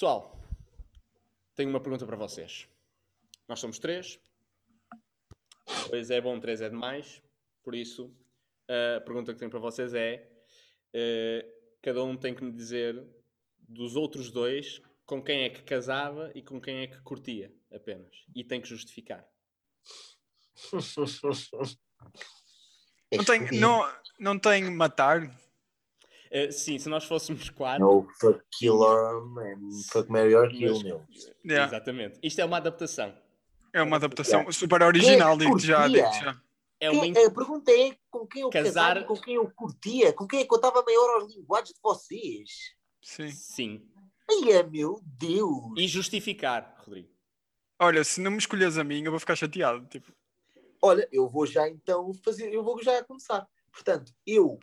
Pessoal, tenho uma pergunta para vocês. Nós somos três. Dois é bom, três é demais. Por isso, a pergunta que tenho para vocês é: eh, cada um tem que me dizer dos outros dois com quem é que casava e com quem é que curtia apenas. E tem que justificar. Não tem, não, não tem matar? Eh, sim, se nós fôssemos quatro. No fuck killer and fuck Mary or kill, meu. Yeah. Exatamente. Isto é uma adaptação. É uma adaptação super original, é digo já, digo já. É uma. Quem- a pergunta é com quem eu Casar- casava com quem eu curtia, com quem é que eu estava maior aos linguagens de vocês. Sim. Sim. Ai, é, meu Deus. E justificar, Rodrigo. Olha, se não me escolheres a mim, eu vou ficar chateado. Tipo, Olha, eu vou já então fazer, eu vou já começar. Portanto, eu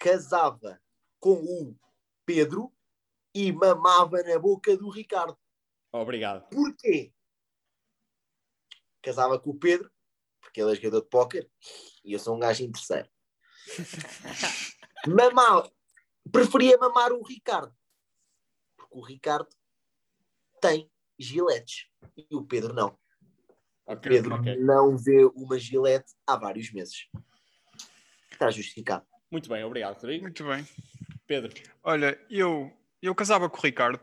casava com o Pedro e mamava na boca do Ricardo. Obrigado. Porquê? Casava com o Pedro, porque ele é jogador de póquer e eu sou um gajo interesseiro. Mamava, preferia mamar o Ricardo, porque o Ricardo tem giletes e o Pedro não. O Ok, Pedro ok. não vê uma gilete há vários meses. Está justificado. Muito bem, obrigado, Rodrigo. muito bem. Pedro. Olha, eu, eu casava com o Ricardo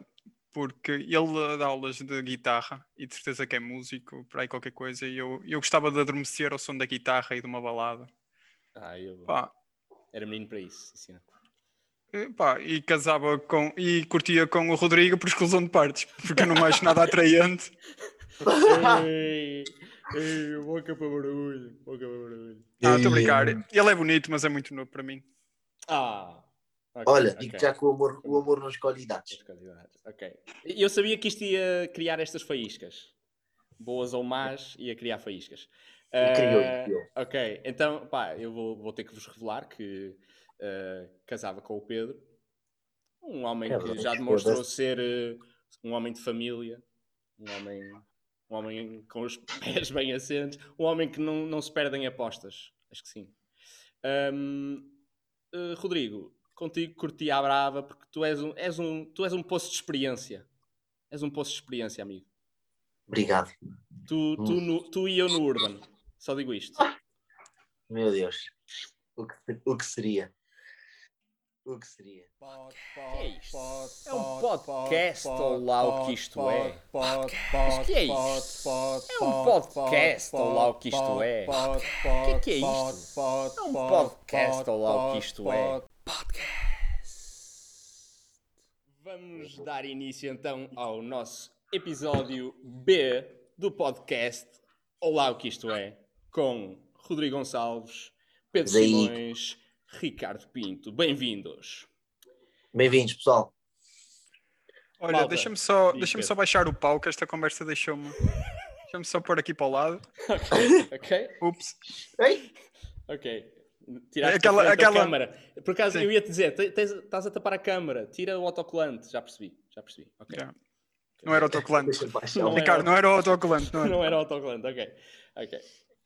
porque ele dá aulas de guitarra e de certeza que é músico, por aí qualquer coisa, e eu, eu gostava de adormecer ao som da guitarra e de uma balada. Ah, eu Pá, era menino para isso. sim, senhor. e, pá, e casava com e curtia com o Rodrigo por exclusão de partes, porque eu não acho nada atraente. ei, boca para barulho. Boca para barulho. Ah, estou a brincar. Ele é bonito, mas é muito novo para mim. Ah. ok, Olha, ok. digo já que o amor, o amor não escolhe idades. Ok. Eu sabia que isto ia criar estas faíscas. Boas ou más, ia criar faíscas. E criou, Ah, criou. Ok, então, pá, eu vou, vou ter que vos revelar que ah, casava com o Pedro. Um homem É que verdade, já demonstrou ser eh, um homem de família. Um homem, um homem com os pés bem assentes. Um homem que não, não se perde em apostas. Acho que sim. Ahm, eh, Rodrigo, contigo curti à brava porque tu és um, és um, tu és um poço de experiência. És um poço de experiência, amigo. Obrigado. Tu, tu, Hum. no- tu e eu no Urban. Só digo isto. Meu Deus. O que, o que seria? O que seria? é isto? É um podcast ou lá o que isto é? Mas que é isto? É um podcast ou lá o que isto é? O que é que é isto? É um podcast ou lá o que isto é? Vamos dar início então ao nosso episódio B do podcast Olá o que isto é, com Rodrigo Gonçalves, Pedro Daí. Simões, Ricardo Pinto. Bem-vindos. Bem-vindos, pessoal. Olha, deixa-me só, deixa só baixar o pau, que esta conversa deixou-me. Deixa-me só pôr aqui para o lado. Ok? Ups. Ei? Ok. Tiraste Aquela- aquela, aquela- a câmara. Por acaso Sim. eu ia te dizer, tens- estás a tapar a câmara, tira o autocolante. Já percebi, já percebi. Ok. Já. Não era autocolante. Não é. Ricardo, não era o autocolante, não era? Não era autocolante, ok. Ok.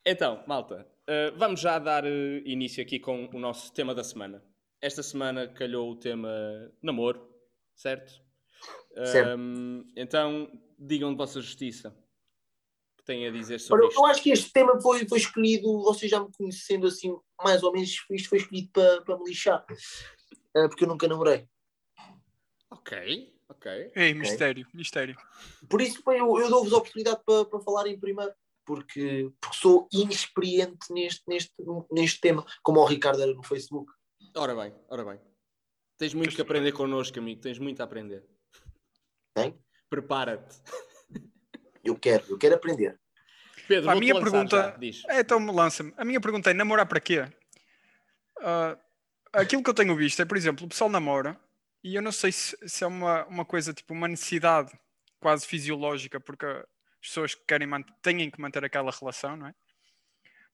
Então, malta, eh, vamos já dar eh, início aqui com o nosso tema da semana. Esta semana calhou o tema namoro, certo? Certo. Ahm, então, digam de vossa justiça. O que têm a dizer sobre Ora, isto? eu acho que este tema foi, foi escolhido, vocês já me conhecendo assim, mais ou menos, isto foi escolhido para, para me lixar. Ah, porque eu nunca namorei. Ok, ok. Ei, mistério, mistério. Por isso eu, eu dou-vos a oportunidade para, para falarem primeiro, porque, porque sou inexperiente neste, neste, neste tema, como o Ricardo era no Facebook. Ora bem, ora bem. Tens muito que aprender connosco, amigo. Tens muito a aprender. Tem? Prepara-te. Eu quero, eu quero aprender. Pedro, A minha pergunta- já, Diz. É, então lança-me. A minha pergunta é: namorar para quê? Ah, aquilo que eu tenho visto é, por exemplo, o pessoal namora e eu não sei se, se é uma, uma coisa tipo uma necessidade quase fisiológica, porque as pessoas que querem têm que manter aquela relação, não é?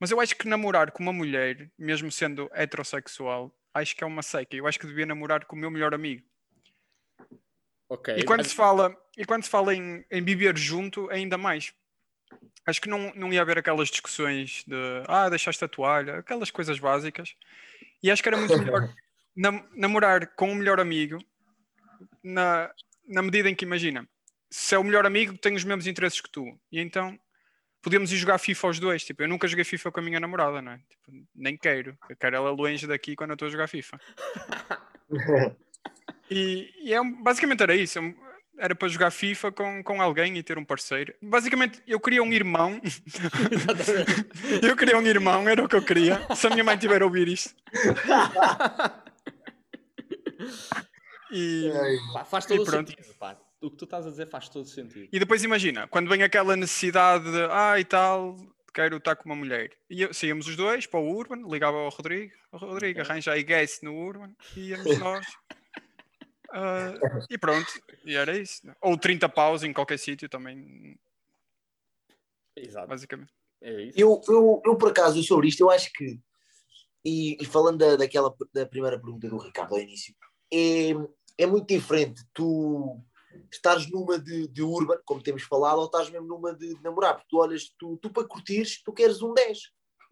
Mas eu acho que namorar com uma mulher, mesmo sendo heterossexual, acho que é uma seca. Eu acho que devia namorar com o meu melhor amigo. Ok. E quando mas- se fala, e quando se fala em, em viver junto, ainda mais. Acho que não, não ia haver aquelas discussões de ah, deixaste a toalha, aquelas coisas básicas. E acho que era muito melhor nam- namorar com um melhor amigo, na, na medida em que, imagina, se é o melhor amigo, tem os mesmos interesses que tu. E então podemos ir jogar FIFA os dois. Tipo, eu nunca joguei FIFA com a minha namorada, não é? Tipo, nem quero. Eu quero ela longe daqui quando eu estou a jogar FIFA. E, e é, basicamente era isso. um- Era para jogar FIFA com, com alguém e ter um parceiro. Basicamente, eu queria um irmão. eu queria um irmão, era o que eu queria. Se a minha mãe tiver a ouvir isto. E, Pá, faz todo E o pronto. sentido. Pá. O que tu estás a dizer faz todo o sentido. e depois imagina, quando vem aquela necessidade de ah e tal, quero estar com uma mulher. E saíamos os dois para o Urban, ligava ao Rodrigo, o Rodrigo arranja aí guest no Urban e íamos nós. Ah, e pronto, e era isso. Ou 30 paus em qualquer sítio também, Exato. basicamente. É isso. Eu, eu, eu, por acaso, sobre isto, eu acho que, e, e falando da, daquela da primeira pergunta do Ricardo ao início, é, é muito diferente tu estares numa de, de urban, como temos falado, ou estás mesmo numa de, de namorar, porque tu olhas, tu, tu para curtires, tu queres um 10,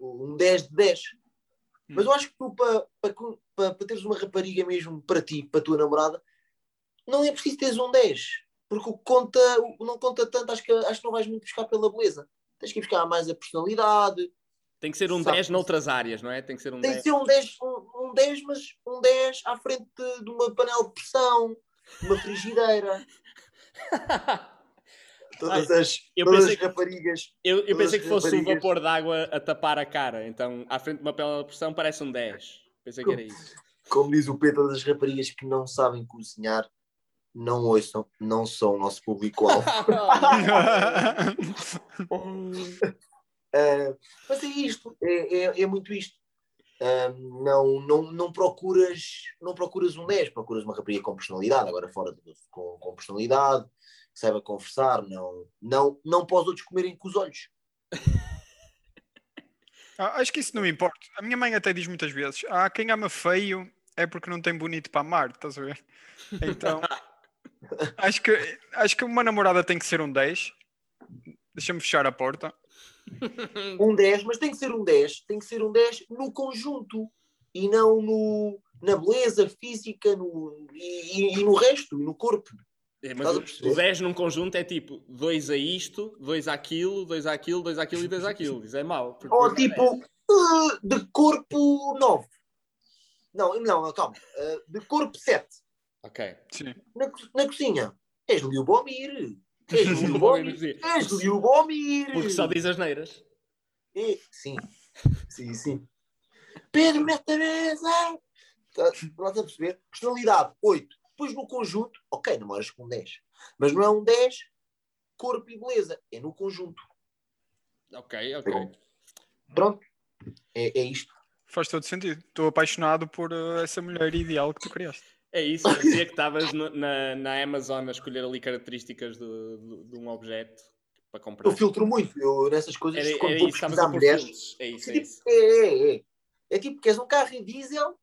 um 10 de 10. Mas eu acho que tu, para, para, para, para teres uma rapariga mesmo para ti, para a tua namorada, não é preciso teres um 10, porque o que conta, o não conta tanto, acho que, acho que não vais muito buscar pela beleza. Tens que ir buscar mais a personalidade, Tem que ser um Sabe- 10 noutras áreas, não é? Tem que ser um tem 10. que ser um 10, um, um 10, mas um 10 à frente de, de uma panela de pressão, uma frigideira. Todas as, eu todas as raparigas. Eu, eu Todas pensei que fosse um raparigas. vapor de água a tapar a cara. Então, à frente de uma panela de pressão parece um 10. Pensei que era isso. Como diz o Pedro, todas as raparigas que não sabem cozinhar, não ouçam, não são o nosso público-alvo. Uh, mas é isto, é, é, é muito isto. Um, não, não, não, procuras, não procuras um 10, procuras uma rapariga com personalidade, agora fora de, com, com personalidade, que saiba conversar, não, não, não para os outros comerem com os olhos. Ah, acho que isso não me importa. A minha mãe até diz muitas vezes: Ah, quem ama feio é porque não tem bonito para amar, estás a ver? Então, acho que, acho que uma namorada tem que ser um 10. Deixa-me fechar a porta. Um 10, mas tem que ser um 10, tem que ser um 10 no conjunto e não no, na beleza física no, e, e- e no resto, e no corpo. É, mas o, perceber? o 10 num conjunto é tipo 2 a isto, 2 àquilo, 2 àquilo, 2 àquilo e 2 àquilo. Isso é mau. Ou tipo, uh, de corpo 9. Não, não, calma. Uh, de corpo 7. 10. Ok. Sim. Na, na cozinha. És Liubomir. És dizer. És. Porque só diz as neiras. É, sim. Sim, sim. Pedro nesta mesa. Tá- Estás a perceber? Personalidade 8. Depois no conjunto, ok, namoras com 10. Mas não é um 10 corpo e beleza. É no conjunto. Ok, ok. Pronto. É, é isto. Faz todo sentido. Estou apaixonado por uh, essa mulher ideal que tu criaste. É isso. Parecia que estavas na, na Amazon a escolher ali características do- do- de um objeto para comprar. Eu filtro muito. Eu, nessas coisas, Era, quando estou a pesquisar mulheres. É isso, É tipo, é, é, é. É tipo, queres um carro em diesel,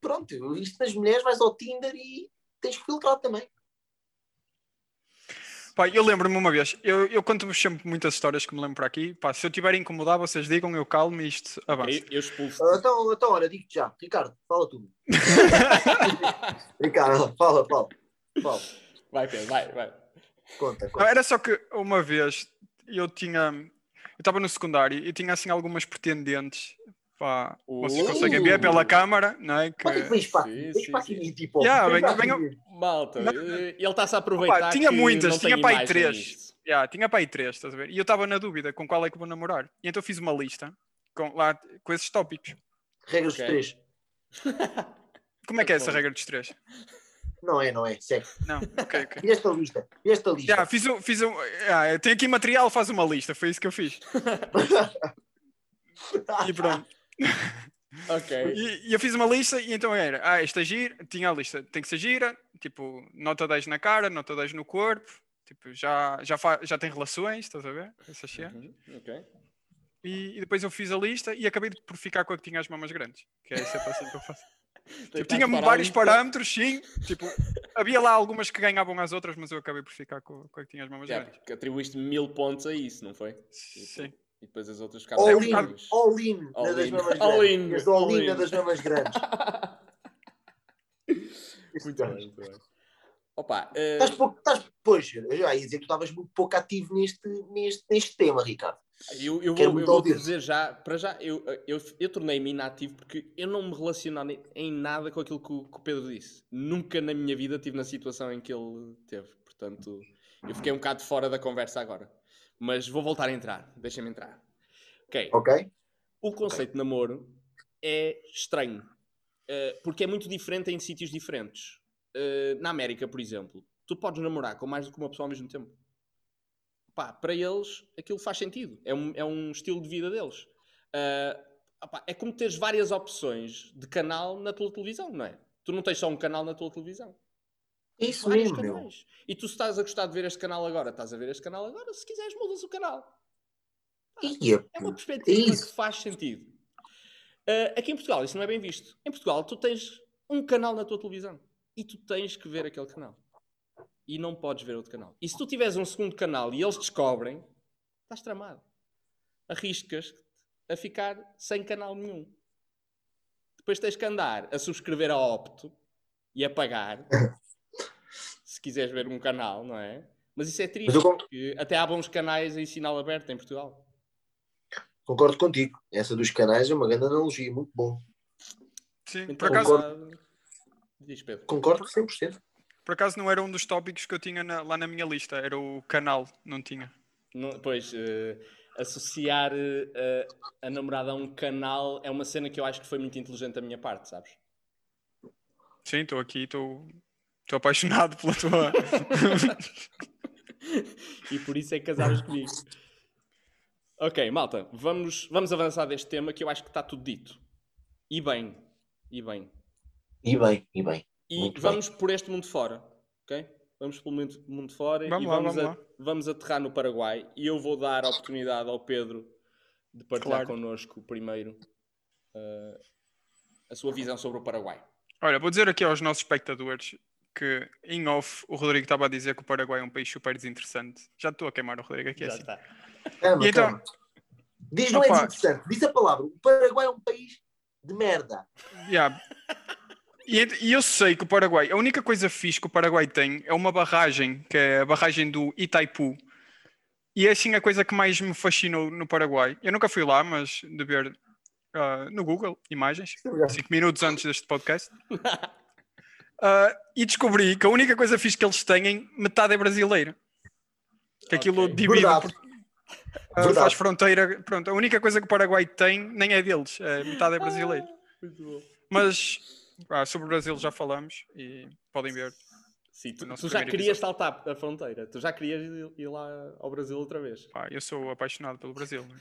pronto, isto nas mulheres, vais ao Tinder e tens que filtrar também. Pá, eu lembro-me uma vez, eu, eu conto-vos sempre muitas histórias que me lembro por aqui. Pá, se eu tiver a incomodar, vocês digam, eu calmo e isto avança. Eu, eu expulso. Ah, então, então, olha, digo-te já. Ricardo, fala tudo. Ricardo, fala, fala. Fala, Vai, Pedro, vai, vai. conta, Não, conta. era só que uma vez eu tinha. Eu estava no secundário e tinha assim algumas pretendentes. Pá, vocês conseguem ver pela câmara, não é? Que, Olha que vens para aqui, vens para aqui, tipo, Yeah, venho- venho- Malta, Não. eh, ele está-se a aproveitar. Opa, tinha que muitas, não tinha tem para aí imagem três. Yeah, tinha para aí três, estás a ver? E eu estava na dúvida com qual é que vou namorar. E então fiz uma lista com, lá, com esses tópicos. Regras Ok. dos três. Como é que é essa regra dos três? Não é, não é, segue. Não, ok, ok. E esta lista? E esta lista? Yeah, fiz um, fiz um, yeah, tenho aqui material, faz uma lista, foi isso que eu fiz. E pronto. Ok. E, e eu fiz uma lista e então era, ah, esta gira, tinha a lista, tem que ser gira, tipo, nota 10 na cara, nota 10 no corpo, tipo, já, já, fa- já tem relações, estás a ver? Essas cenas. Uhum, ok. E, e depois eu fiz a lista e acabei por ficar com a que tinha as mamas grandes, que é sempre assim que eu faço. Tipo, tinha vários parâmetros, sim, tipo, havia lá algumas que ganhavam às outras, mas eu acabei por ficar com, com a que tinha as mamas Yeah, grandes. atribuíste mil pontos a isso, não foi? Sim. E depois as outras ficaram All in, all in All das in. mamas All grandes. in, As all all in in. das mamas grandes. Muito bem, muito bem. Opa, eh, Estás pouco, estás, pois, eu já ia dizer que tu estavas muito pouco ativo neste, neste, neste tema, Ricardo. eu, eu quero vou, eu vou dizer já, para já, eu, eu, eu tornei-me inativo porque eu não me relaciono em- nada com aquilo que o, que o Pedro disse. Nunca na minha vida estive na situação em que ele teve. Portanto, eu fiquei um bocado fora da conversa agora. Mas vou voltar a entrar. Deixem-me entrar. Ok. Ok? O conceito de namoro é estranho. eh, porque é muito diferente em sítios diferentes. Eh, na América, por exemplo, tu podes namorar com mais do que uma pessoa ao mesmo tempo. Pá, para eles, aquilo faz sentido. É um, é um estilo de vida deles. Eh, opá, é como teres várias opções de canal na tua televisão, não é? Tu não tens só um canal na tua televisão. É isso mesmo, meu. E tu se estás a gostar de ver este canal agora, estás a ver este canal agora, se quiseres mudas o canal. Ia, É uma É perspectiva isso. que faz sentido. Ah, aqui em Portugal isso não é bem visto. Em Portugal tu tens um canal na tua televisão e tu tens que ver aquele canal. E não podes ver outro canal. E se tu tiveres um segundo canal e eles descobrem, estás tramado. Arriscas a ficar sem canal nenhum. Depois tens que andar a subscrever a Opto e a pagar quiseres ver um canal, não é? Mas isso é triste, eu porque até há bons canais em sinal aberto em Portugal. concordo contigo. Essa dos canais é uma grande analogia, muito bom. Sim, Então, por acaso, Concordo. Diz, Pedro. Concordo 100%. por acaso não era um dos tópicos que eu tinha na- lá na minha lista, era o canal, não tinha. Não- pois, eh, associar a, a namorada a um canal é uma cena que eu acho que foi muito inteligente da minha parte, sabes? Sim, estou aqui, estou estou apaixonado pela tua. e por isso é que casaram comigo. Ok, malta, vamos, vamos avançar deste tema que eu acho que está tudo dito. E bem, e bem. E bem, e bem. E Muito vamos por este mundo fora, ok? Vamos pelo mundo, mundo fora Vamos e lá, vamos, vamos a- vamos aterrar no Paraguai. E eu vou dar a oportunidade ao Pedro de partilhar Claro. connosco primeiro eh, a sua visão sobre o Paraguai. Olha, vou dizer aqui aos nossos espectadores que em off o Rodrigo estava a dizer que o Paraguai é um país super desinteressante. Já estou a queimar o Rodrigo aqui assim. está. Calma, E então- calma. Diz, não é Opa. desinteressante. Diz a palavra. O Paraguai é um país de merda. Yeah. E, e eu sei que o Paraguai, a única coisa fixe que o Paraguai tem é uma barragem, que é a barragem do Itaipu. E é assim a coisa que mais me fascinou no Paraguai. Eu nunca fui lá, mas de ver ah, no Google imagens, cinco minutos antes deste podcast. Ah, e descobri que a única coisa fixe que eles têm, metade é brasileira. Que aquilo Ok. divide, Verdade. por- ah, Verdade. faz fronteira. Pronto, a única coisa que o Paraguai tem nem é deles, é, metade é brasileira. Muito bom. Mas ah, sobre o Brasil já falamos e podem ver. Sim, tu, tu já querias saltar a fronteira, tu já querias ir, ir lá ao Brasil outra vez. Pá, eu sou apaixonado pelo Brasil. né?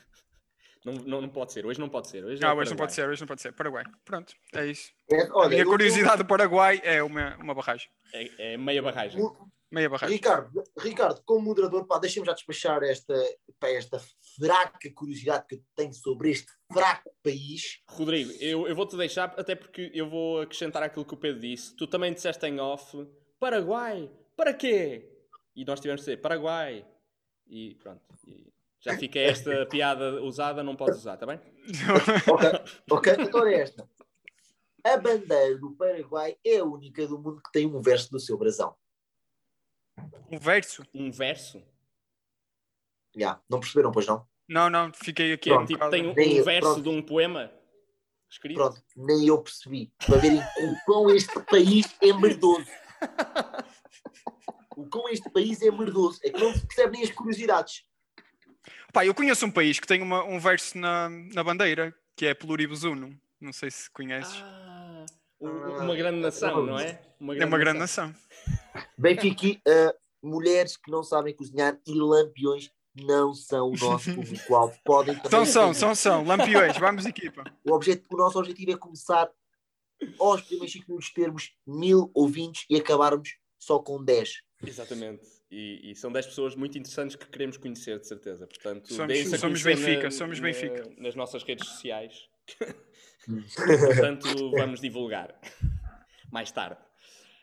Não, não, não pode ser, hoje não pode ser. Hoje, Ah, é o hoje não pode ser, hoje não pode ser. Paraguai. Pronto, é isso. É, A olha, minha eu- curiosidade do Paraguai é uma, uma barragem. É, é meia barragem. Meia barragem. Ricardo, Ricardo, como moderador, pá, deixa-me já despachar esta, pá, esta fraca curiosidade que eu tenho sobre este fraco país. Rodrigo, eu, eu vou-te deixar, até porque eu vou acrescentar aquilo que o Pedro disse. Tu também disseste em off, Paraguai, para quê? E nós tivemos de dizer, Paraguai. E pronto. E já fica esta piada usada, não podes usar, está bem? Ok, ok, então é esta. A bandeira do Paraguai é a única do mundo que tem um verso do seu brasão. Um verso? Um verso. Já, não perceberam, pois não? Não, não, fiquei aqui. Pronto, Tipo, tem um, um verso pronto. de um poema escrito. Pronto, nem eu percebi. Para verem o quão este país é merdoso. O quão este país é merdoso. É que não se percebem as curiosidades. Pá, eu conheço um país que tem uma- um verso na, na bandeira, que é Pluribuzuno. Não sei se conheces. Ah, um- uma grande nação, não é? é uma grande nação. Benfica, uh, mulheres que não sabem cozinhar e lampiões não são o nosso público-alvo. Podem também São, são, são, são. Lampiões, vamos equipa. O, objeto, o nosso objetivo é começar aos primeiros 5 minutos termos mil ouvintes e acabarmos só com 10. Exatamente. E, e são 10 pessoas muito interessantes que queremos conhecer, de certeza. Portanto, Somos- somos Benfica, somos Benfica. nas nossas redes sociais. Portanto, vamos divulgar mais tarde.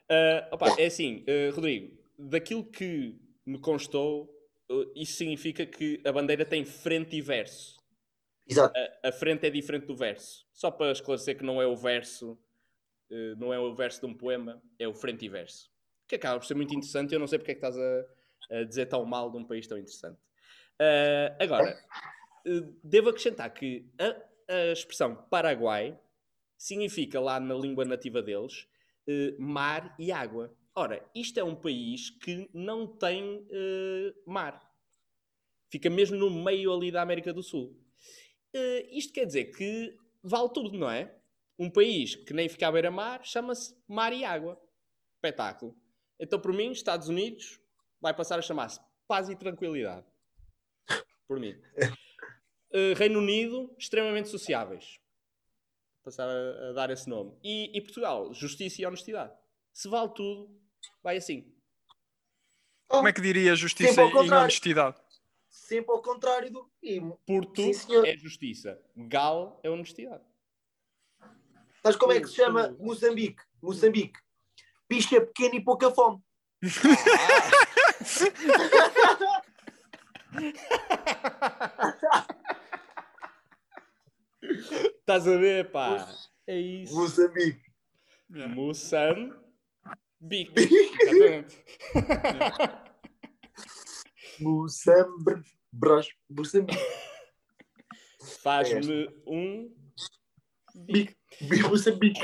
Ah, opa, é assim, ah, Rodrigo, daquilo que me constou, ah, isso significa que a bandeira tem frente e verso. Exato. A, a frente é diferente do verso. Só para esclarecer que não é o verso, não é o verso de um poema, é o frente e verso. Que acaba por ser muito interessante eu não sei porque é que estás a, a dizer tão mal de um país tão interessante. Uh, agora, uh, devo acrescentar que a, a, expressão Paraguai significa lá na língua nativa deles uh, mar e água. Ora, isto é um país que não tem mar. Fica mesmo no meio ali da América do Sul. isto quer dizer que vale tudo, não é? Um país que nem fica à beira-mar chama-se Mar e Água. Espetáculo. Então, por mim, Estados Unidos vai passar a chamar-se Paz e Tranquilidade. Por mim. Uh, Reino Unido, extremamente sociáveis. Passar a, a dar esse nome. E, e, Portugal, justiça e honestidade. Se vale tudo, vai assim. Como é que diria justiça e honestidade? Sempre ao contrário do. Porto é justiça. Gal é honestidade. Mas como é que se chama Moçambique? Moçambique. Picha pequena e pouca fome. Estás a ver, pá? É isso. Moçambique. Moçambique. Exatamente. Moçambique. Moçambique. Faz-me um bico. Moçambique.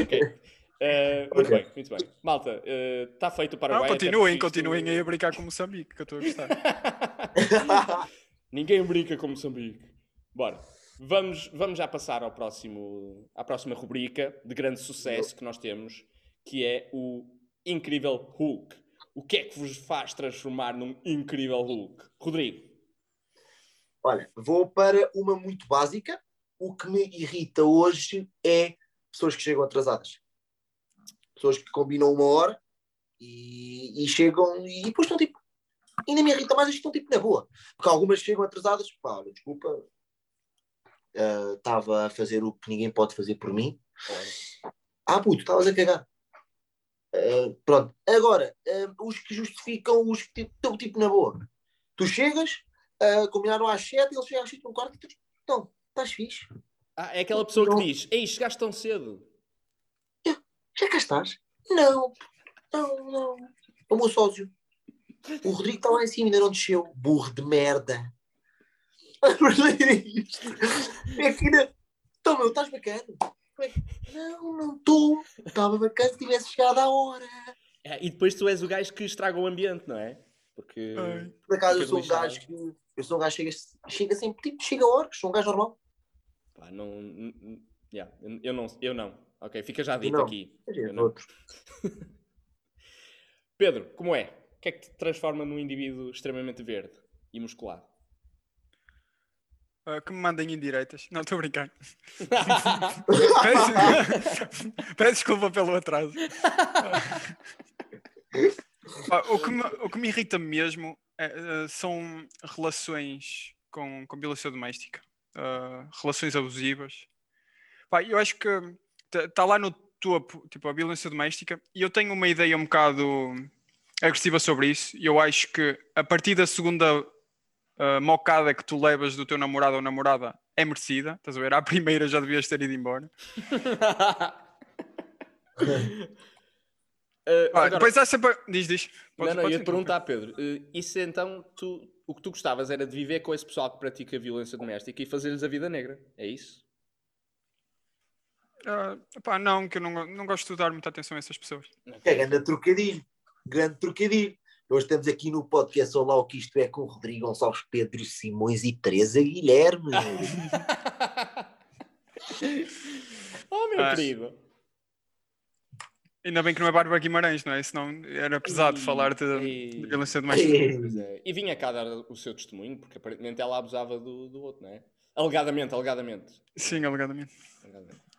Ok. Uh, muito okay. bem, muito bem. Malta, está eh, uh, feito para o continuem, continuem aí a brincar com Moçambique, que eu estou a gostar. Ninguém brinca com Moçambique. Bora. Vamos, vamos já passar ao próximo, à próxima rubrica de grande sucesso que nós temos, que é o Incrível Hulk. O que é que vos faz transformar num incrível Hulk? Rodrigo. Olha, vou para uma muito básica. O que me irrita hoje é pessoas que chegam atrasadas pessoas que combinam uma hora e, e chegam e depois estão tipo. Ainda me irrita mais, estão tipo na boa. Porque algumas chegam atrasadas, pá, olha, desculpa, estava uh, a fazer o que ninguém pode fazer por mim. Ah, puto, estavas a cagar. Uh, pronto. Agora, uh, os que justificam, os que estão tipo, tipo na boa. Tu chegas, combinaram às 7, eles chegam às 7 no quarto e tu então, estás fixe. Ah, é aquela pessoa que diz: Ei, chegaste tão cedo. Já cá estás? Não, não, não. O meu sócio. O Rodrigo está lá em cima, ainda não desceu. Burro de merda. é que ainda. Então, meu, estás bacana? Não, não estou. Estava bacana se tivesse chegado à hora. É, e depois tu és o gajo que estraga o ambiente, não é? Porque. Por acaso eu sou um gajo que. Eu sou um gajo que chega, chega sempre, tipo, chega a horas, sou um gajo normal. Pá, não. Yeah, eu não. Eu não. Ok, fica já dito não, aqui. Não. Pedro, como é? O que é que te transforma num indivíduo extremamente verde e musculado? Uh, que me mandem indiretas. Não, estou a brincar. peço, peço desculpa pelo atraso. Uh, o, que me, o que me irrita mesmo é, uh, são relações com, com violência doméstica. relações abusivas. Pá, eu acho que está lá no topo, tipo, a violência doméstica, e eu tenho uma ideia um bocado agressiva sobre isso, e eu acho que a partir da segunda uh, mocada que tu levas do teu namorado ou namorada é merecida, estás a ver? À primeira já devias ter ido embora. uh, ah, Depois há sempre. Diz, diz. Podes, não, não, ia te perguntar, Pedro. Uh, isso então, tu, o que tu gostavas era de viver com esse pessoal que pratica violência doméstica e fazer-lhes a vida negra, é isso? Uh, pá, não, que eu não, não gosto de dar muita atenção a essas pessoas. É grande trocadilho, grande trocadilho. Hoje estamos aqui no podcast Olá o que isto é com Rodrigo Gonçalves, Pedro Simões e Teresa Guilherme. oh, meu ah, querido. Ainda bem que não é Bárbara Guimarães, não é? Senão era pesado e, falar de, e, de violência doméstica. É. E vinha cá dar o seu testemunho, porque aparentemente ela abusava do, do outro, não é? Alegadamente, alegadamente. Sim, alegadamente. alegadamente.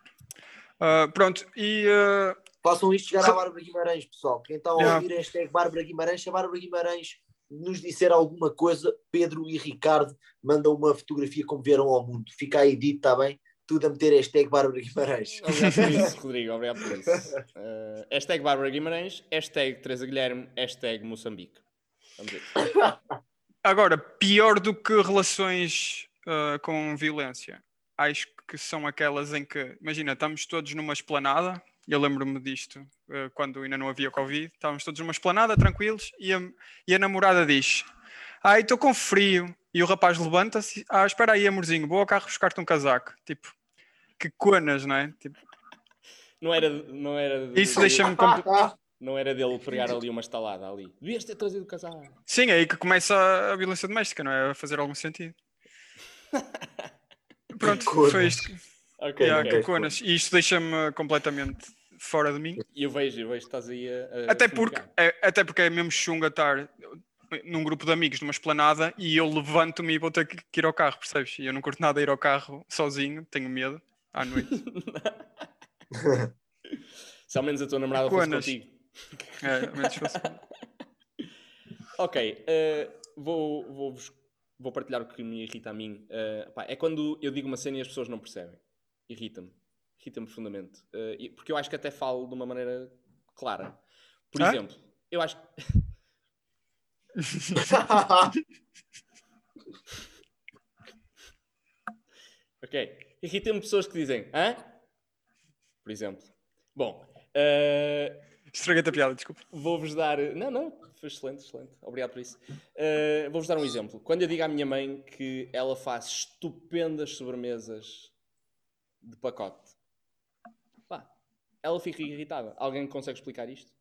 Uh, pronto, e. Uh... Façam isto chegar à Bárbara Guimarães, pessoal. Quem está a ouvir yeah. hashtag Bárbara Guimarães, se a Bárbara Guimarães nos disser alguma coisa, Pedro e Ricardo mandam uma fotografia como vieram ao mundo. Fica aí dito, está bem? Tudo a meter hashtag Bárbara Guimarães. Obrigado por isso, Rodrigo. Obrigado por isso. Uh, hashtag Bárbara Guimarães, hashtag Teresa Guilherme, hashtag Moçambique. Vamos ver. Agora, pior do que relações uh, com violência. Acho que são aquelas em que, imagina, estamos todos numa esplanada, eu lembro-me disto, eh, quando ainda não havia Covid, estávamos todos numa esplanada, tranquilos, e a, e a namorada diz: Ai, estou com frio. E o rapaz levanta-se: Ah, espera aí, amorzinho, vou ao carro buscar-te um casaco. Tipo, que conas, não é? Tipo, Não era, não era, de- isso deixa-me. não era dele pegar ali uma estalada ali. Devias ter trazido o casaco. Sim, é aí que começa a- a violência doméstica, não é? A fazer algum sentido. Pronto, conas. foi isto. Ok, Yeah, ok. que conas. E isto deixa-me completamente fora de mim. E eu vejo, eu vejo que estás aí a. a Até porque, é, até porque é mesmo chunga estar num grupo de amigos numa esplanada e eu levanto-me e vou ter que, que ir ao carro, percebes? E eu não curto nada ir ao carro sozinho, tenho medo à noite. Se ao menos a tua namorada fosse Conas. contigo. É, a menos fosse- Ok, eh, vou, vou, vou partilhar o que me irrita a mim. Eh, pá, é quando eu digo uma cena e as pessoas não percebem. Irrita-me. Irrita-me profundamente. E- porque eu acho que até falo de uma maneira clara. Por Hã? exemplo, eu acho. Ok. Irrita-me pessoas que dizem hã? Por exemplo. Bom, eh, Estraguei-te a piada, desculpa. Vou-vos dar. Não, não, excelente, excelente. Obrigado por isso. Uh, Vou-vos dar um exemplo. Quando eu digo à minha mãe que ela faz estupendas sobremesas de pacote, pá, ela fica irritada. Alguém consegue explicar isto?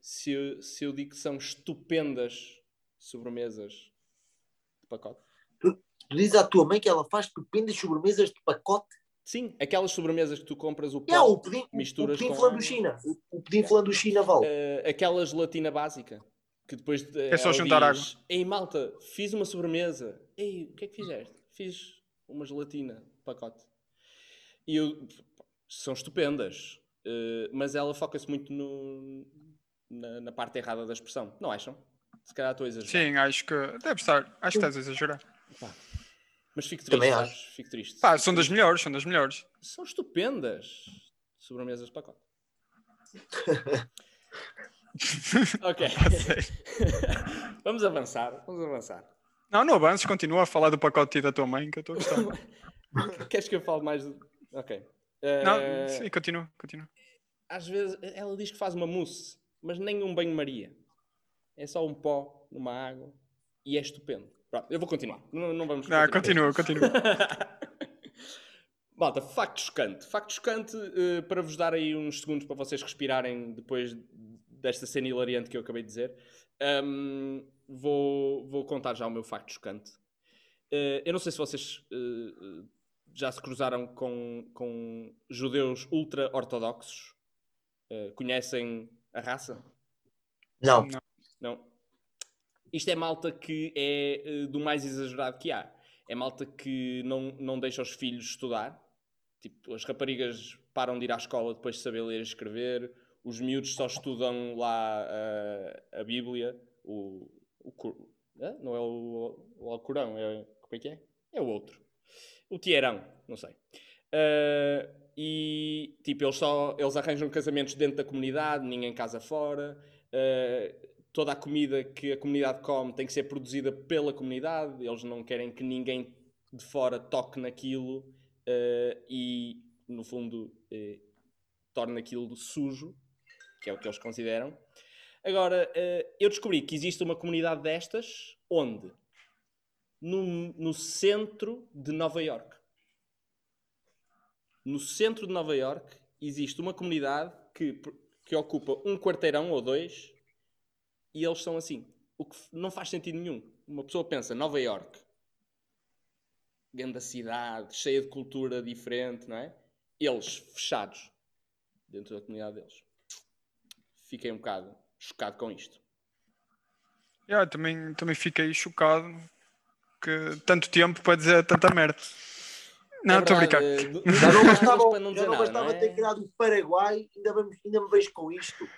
Se eu, se eu digo que são estupendas sobremesas de pacote? Tu dizes à tua mãe que ela faz estupendas sobremesas de pacote. Sim, aquelas sobremesas que tu compras o pó, É, o pudim, misturas o pudim com flanduchina. O, o pudim flanduchina vale. uh, aquela gelatina básica que depois É só juntar diz, Ei malta, fiz uma sobremesa. Ei, o que é que fizeste? Fiz uma gelatina de pacote. E eu, são estupendas, uh, mas ela foca-se muito no, na, na parte errada da expressão. Não acham? Se calhar estou a exagerar. Sim, acho que deve estar. Acho que estás a exagerar. Pá. Mas fico triste, Também acho. Fico triste. Pá, são das melhores, são das melhores. São estupendas sobremesas de pacote. ok. vamos avançar, vamos avançar. Não, não avances, continua a falar do pacote da tua mãe que eu estou a gostar. Queres que eu fale mais? do- Ok. Não, Eh, sim, continua, continua. Às vezes ela diz que faz uma mousse, mas nem um banho-maria. É só um pó numa água e é estupendo. Pronto, eu vou continuar. Não, não vamos Ah, continuar. continua, continua. Malta, facto chocante. Facto chocante eh, para vos dar aí uns segundos para vocês respirarem depois desta cena hilariante que eu acabei de dizer. Ahm, vou, vou contar já o meu facto chocante. Eh, eu não sei se vocês eh, já se cruzaram com, com judeus ultra-ortodoxos. Eh, conhecem a raça? Não. Não. Não. Isto é malta que é do mais exagerado que há. É malta que não, não deixa os filhos estudar. Tipo, as raparigas param de ir à escola depois de saber ler e escrever. Os miúdos só estudam lá eh, a Bíblia. O, o, não é o, o Alcorão, é, como é que é? É o outro. O Tierão, não sei. Eh, e tipo, eles só eles arranjam casamentos dentro da comunidade, ninguém casa fora. Eh, toda a comida que a comunidade come tem que ser produzida pela comunidade, eles não querem que ninguém de fora toque naquilo eh, e, no fundo, eh, torna aquilo sujo, que é o que eles consideram. Agora, eh, eu descobri que existe uma comunidade destas onde? No, no centro de Nova York. No centro de Nova York existe uma comunidade que, que ocupa um quarteirão ou dois e eles são assim. O que não faz sentido nenhum. Uma pessoa pensa, Nova York, grande cidade, cheia de cultura diferente, não é? Eles fechados dentro da comunidade deles. Fiquei um bocado chocado com isto. Yeah, também, também fiquei chocado que tanto tempo para dizer tanta merda. Não, É estou a verdade, brincar. eh, Já não bastava, para não já não nada, bastava não é? ter criado o Paraguai, ainda, vamos, ainda me vejo com isto.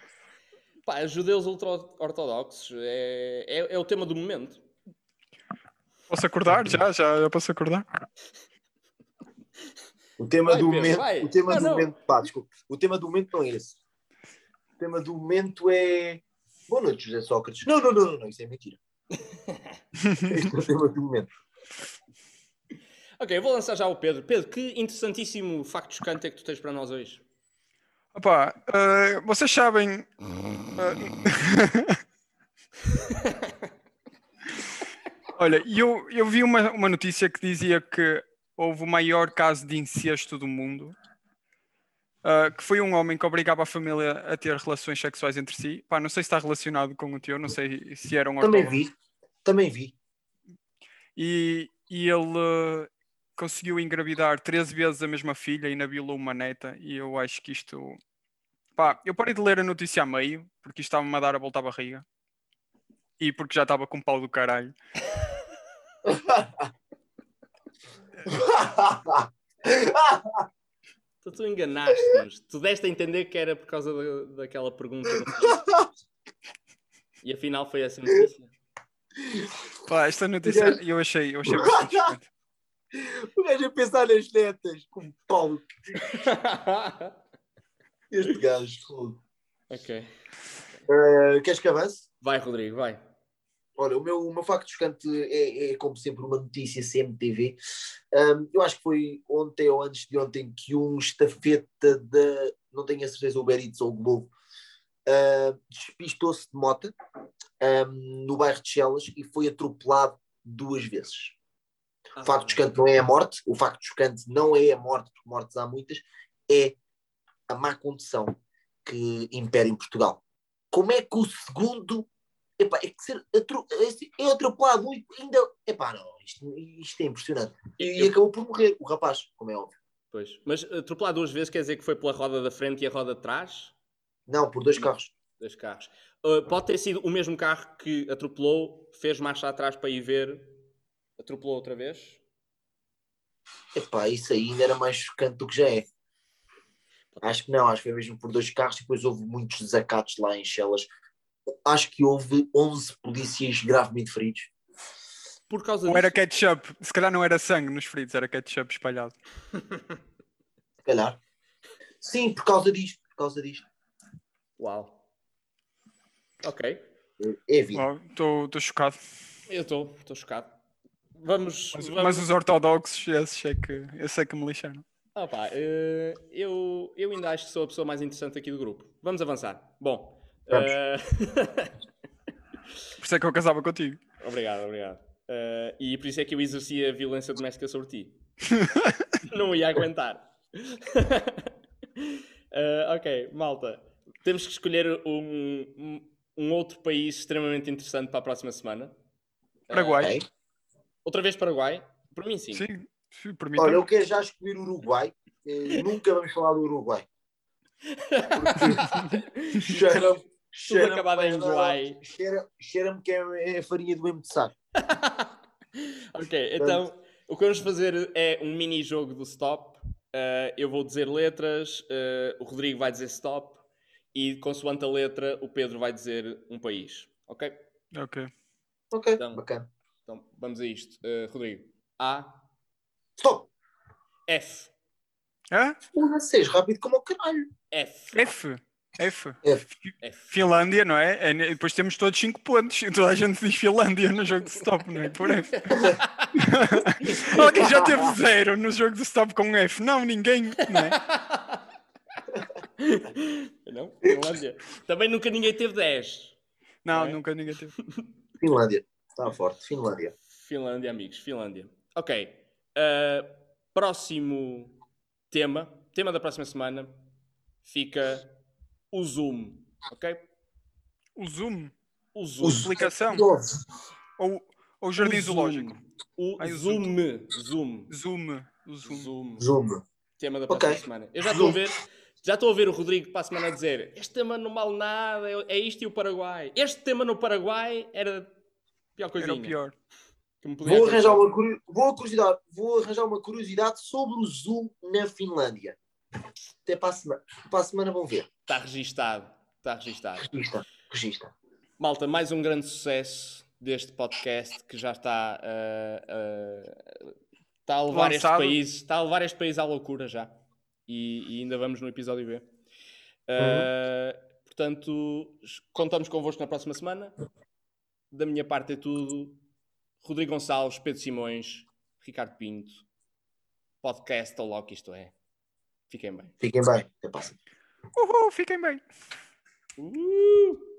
Pá, judeus ultra-ortodoxos é, é, é o tema do momento. Posso acordar? Já, já, já posso acordar? O tema Vai, do Pedro, momento. vai. O tema Não, do não. momento. Pá, desculpa. O tema do momento não é esse. O tema do momento é. Boa noite, José Sócrates. Não, não, não, não, não isso é mentira. este é o tema do momento. Ok, eu vou lançar já o Pedro. Pedro, que interessantíssimo facto chocante é que tu tens para nós hoje. Opa, eh, vocês sabem. eh, Olha, eu, eu vi uma, uma notícia que dizia que houve o maior caso de incesto do mundo. Eh, que foi um homem que obrigava a família a ter relações sexuais entre si. Pá, não sei se está relacionado com o teu, não sei se era um Também ortólogo. vi. Também vi. E, e ele eh, conseguiu engravidar 13 vezes a mesma filha e ainda violou uma neta. E eu acho que isto. Pá, eu parei de ler a notícia a meio, porque isto estava-me a dar a volta à barriga. E porque já estava com pau do caralho. Tu, tu enganaste-nos. Tu deste a entender que era por causa da- daquela pergunta. E afinal foi essa notícia. Pá, esta notícia eu achei, eu achei bastante o gajo a pensar nas netas. Com Paulo. Este gajo. ok. Eh, queres que avance? Vai, Rodrigo, vai. Olha, o meu, o meu facto chocante é, é, como sempre, uma notícia CMTV. Um, eu acho que foi ontem ou antes de ontem que um estafeta da. Não tenho a certeza, o Uber Eats ou o Globo. uh, despistou-se de moto um, no bairro de Chelas e foi atropelado duas vezes. O facto chocante não é a morte, o facto chocante não é a morte, porque mortes há muitas, é a má condução que impera em Portugal. Como é que o segundo epá, é que ser atro, é atropelado e ainda. Epá, não, isto, isto é impressionante. E, Eu- acabou por morrer, o rapaz, como é óbvio. Pois. Mas atropelar duas vezes quer dizer que foi pela roda da frente e a roda de trás Não, por dois carros. dos carros. Uh, pode ter sido o mesmo carro que atropelou, fez marcha atrás para ir ver, atropelou outra vez. Epá, isso aí ainda era mais chocante do que já é. Acho que não, acho que foi mesmo por dois carros e depois houve muitos desacatos lá em Chelas. Acho que houve 11 polícias gravemente feridos. Por causa Ou era ketchup, se calhar não era sangue nos feridos, era ketchup espalhado. Se calhar. Sim, por causa disto. Por causa disto. Uau. Ok. É vida. Estou chocado. Eu estou, estou chocado. Vamos. Mas, vamos... mas os ortodoxos, esses é que, esse é que me lixaram. Ah, pá, eh, eu, eu ainda acho que sou a pessoa mais interessante aqui do grupo. Vamos avançar. Bom. Vamos. eh, Por isso é que eu casava contigo. obrigado, obrigado. Eh, e por isso é que eu exercia a violência doméstica sobre ti. Não ia aguentar. Eh, ok, malta. Temos que escolher um, um, outro país extremamente interessante para a próxima semana. Paraguai. Ok. Outra vez Paraguai? Por mim, sim. Sim, sim, por mim Olha, também. eu quero já escolher o Uruguai. Nunca vamos falar do Uruguai. Porque Cheira-me. cheira-me acabado em para- Uruguai. cheira- Cheira-me que é, é farinha do mesmo de saco. ok, então o que vamos fazer é um mini jogo do stop. Uh, eu vou dizer letras, uh, o Rodrigo vai dizer stop e consoante a letra o Pedro vai dizer um país. Ok? Ok. Ok, Então. bacana. Então vamos a isto. Uh, Rodrigo. A, Stop! F. Hã? Porra, seis rápido como o caralho. F. F. F. F. F. Finlândia, não é? É, e depois temos todos 5 pontos. E toda a gente diz Finlândia no jogo de stop, não é? Por F. Alguém já teve zero no jogo de stop com F? Não, ninguém. Não é? Não? Finlândia. Também nunca ninguém teve 10. Não, Não é? nunca ninguém teve. Finlândia. Está forte. Finlândia. Finlândia, amigos. Finlândia. Ok. Uh, próximo tema. Tema da próxima semana fica o Zoom. Ok? O Zoom. O Zoom. Aplicação. Doze. Ou ou o Jardim O Zoom. Zoológico. O Ai, o Zoom. Zoom. Zoom. Zoom. O Zoom. Zoom. Zoom. Tema da Ok. próxima semana. Eu já estou a ver. Já estou a ver o Rodrigo para a semana a dizer este tema não vale nada, é- isto e o Paraguai. Este tema no Paraguai era a pior coisinha. Era o pior. Vou arranjar, uma, vou, curiosidade, vou arranjar uma curiosidade sobre o Zoom na Finlândia. Até para a semana. Para a semana vão ver. Está registado. Está registado. Regista. Regista. Malta, mais um grande sucesso deste podcast que já está, ah, ah, está a levar este país, está a levar este país à loucura já. E, e ainda vamos no episódio B. Ah, Portanto, contamos convosco na próxima semana. Da minha parte é tudo. Rodrigo Gonçalves, Pedro Simões, Ricardo Pinto, podcast ao Loki, isto é. Fiquem bem. Fiquem bem. Até a próxima. Uhul, fiquem bem. Uhul.